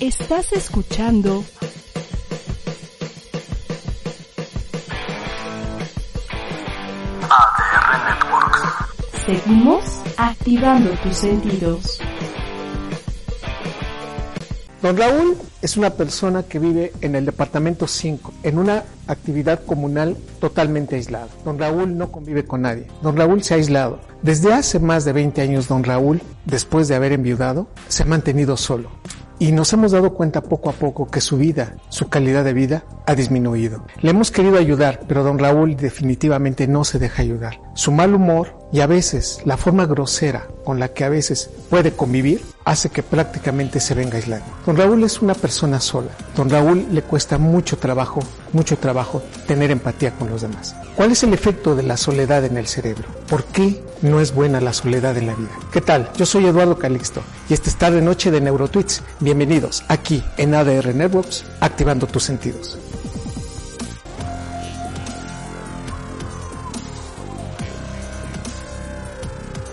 Estás escuchando ADR Networks. Seguimos activando tus sentidos. Don Raúl es una persona que vive en el departamento 5, en una actividad comunal totalmente aislada. Don Raúl no convive con nadie. Don Raúl se ha aislado. Desde hace más de 20 años, don Raúl, después de haber enviudado, se ha mantenido solo. Y nos hemos dado cuenta poco a poco que su vida, su calidad de vida, ha disminuido. Le hemos querido ayudar, pero don Raúl definitivamente no se deja ayudar. Su mal humor y a veces la forma grosera con la que a veces puede convivir hace que prácticamente se venga aislando. Don Raúl es una persona sola. Don Raúl le cuesta mucho trabajo, mucho trabajo tener empatía con los demás. ¿Cuál es el efecto de la soledad en el cerebro? ¿Por qué no es buena la soledad en la vida? ¿Qué tal? Yo soy Eduardo Calixto y esta es tarde noche de Neurotweets. Bienvenidos aquí en ADR Networks, activando tus sentidos.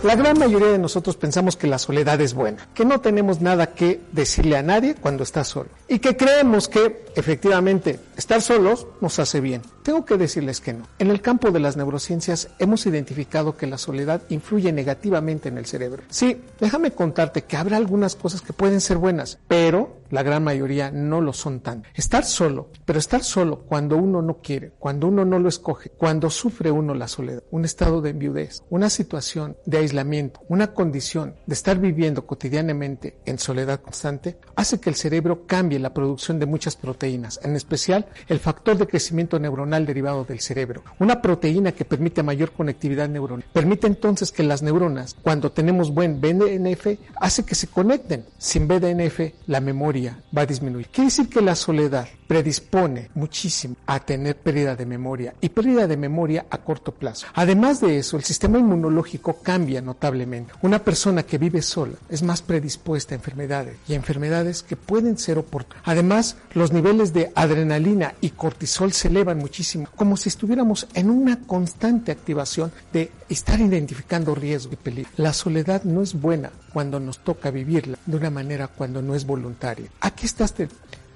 La gran mayoría de nosotros pensamos que la soledad es buena, que no tenemos nada que decirle a nadie cuando está solo. Y que creemos que efectivamente estar solos nos hace bien. Tengo que decirles que no. En el campo de las neurociencias hemos identificado que la soledad influye negativamente en el cerebro. Sí, déjame contarte que habrá algunas cosas que pueden ser buenas, pero la gran mayoría no lo son tan. Estar solo, pero estar solo cuando uno no quiere, cuando uno no lo escoge, cuando sufre uno la soledad, un estado de enviudez, una situación de aislamiento, una condición de estar viviendo cotidianamente en soledad constante, hace que el cerebro cambie la producción de muchas proteínas, en especial el factor de crecimiento neuronal derivado del cerebro, una proteína que permite mayor conectividad neuronal. Permite entonces que las neuronas, cuando tenemos buen BDNF, hace que se conecten. Sin BDNF, la memoria va a disminuir. Quiere decir que la soledad predispone muchísimo a tener pérdida de memoria y pérdida de memoria a corto plazo. Además de eso, el sistema inmunológico cambia notablemente. Una persona que vive sola es más predispuesta a enfermedades y a enfermedades que pueden ser oportunas. Además, los niveles de adrenalina y cortisol se elevan muchísimo, como si estuviéramos en una constante activación de estar identificando riesgo y peligro. La soledad no es buena cuando nos toca vivirla de una manera cuando no es voluntaria. Aquí estás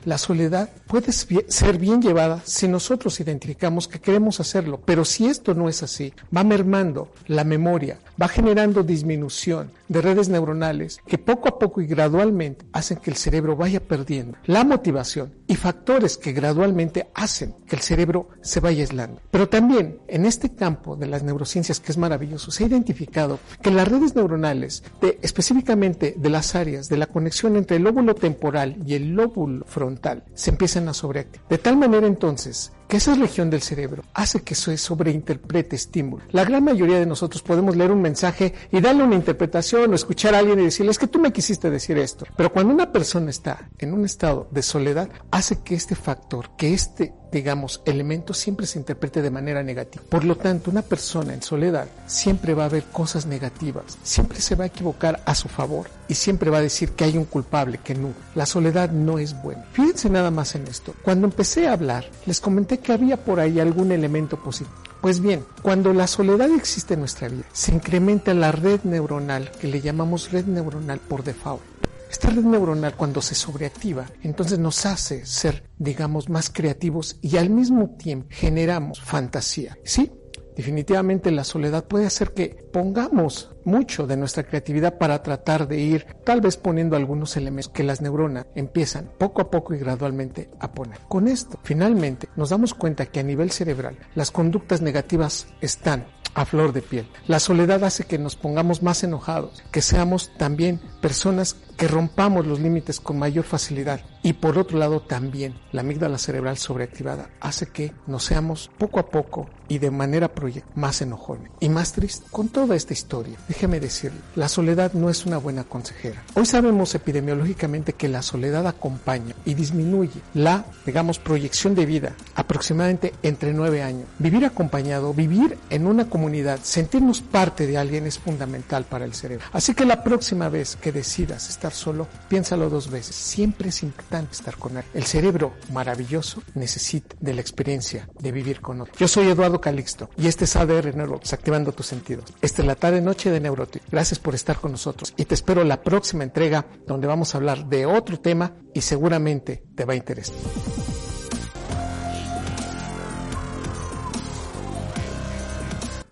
la soledad puede ser bien llevada si nosotros identificamos que queremos hacerlo, pero si esto no es así, va mermando la memoria, va generando disminución de redes neuronales que poco a poco y gradualmente hacen que el cerebro vaya perdiendo la motivación y factores que gradualmente hacen que el cerebro se vaya aislando. Pero también en este campo de las neurociencias que es maravilloso, se ha identificado que las redes neuronales, de, específicamente de las áreas de la conexión entre el lóbulo temporal y el lóbulo frontal, se empiezan a sobreactivar. De tal manera entonces que esa región del cerebro hace que se sobreinterprete estímulo. La gran mayoría de nosotros podemos leer un mensaje y darle una interpretación o escuchar a alguien y decirle, es que tú me quisiste decir esto. Pero cuando una persona está en un estado de soledad, hace que este factor, que este digamos, elemento siempre se interprete de manera negativa. Por lo tanto, una persona en soledad siempre va a ver cosas negativas, siempre se va a equivocar a su favor y siempre va a decir que hay un culpable, que no. La soledad no es buena. Fíjense nada más en esto. Cuando empecé a hablar, les comenté que había por ahí algún elemento positivo. Pues bien, cuando la soledad existe en nuestra vida, se incrementa la red neuronal, que le llamamos red neuronal por default. Esta red neuronal cuando se sobreactiva, entonces nos hace ser, digamos, más creativos y al mismo tiempo generamos fantasía. Sí, definitivamente la soledad puede hacer que pongamos mucho de nuestra creatividad para tratar de ir tal vez poniendo algunos elementos que las neuronas empiezan poco a poco y gradualmente a poner. Con esto, finalmente, nos damos cuenta que a nivel cerebral las conductas negativas están a flor de piel. La soledad hace que nos pongamos más enojados, que seamos también personas que rompamos los límites con mayor facilidad. Y por otro lado también la amígdala cerebral sobreactivada hace que nos seamos poco a poco y de manera más enojones y más triste con toda esta historia. Déjeme decirle, la soledad no es una buena consejera. Hoy sabemos epidemiológicamente que la soledad acompaña y disminuye la, digamos, proyección de vida aproximadamente entre nueve años. Vivir acompañado, vivir en una comunidad, sentirnos parte de alguien es fundamental para el cerebro. Así que la próxima vez que decidas estar solo, piénsalo dos veces. Siempre es importante estar con él. El cerebro maravilloso necesita de la experiencia de vivir con otro. Yo soy Eduardo Calixto y este es ADR Neurox, activando tus sentidos. Esta es la tarde noche de Neurotic. Gracias por estar con nosotros y te espero la próxima entrega donde vamos a hablar de otro tema y seguramente te va a interesar.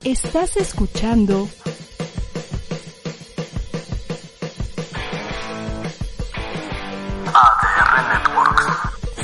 Estás escuchando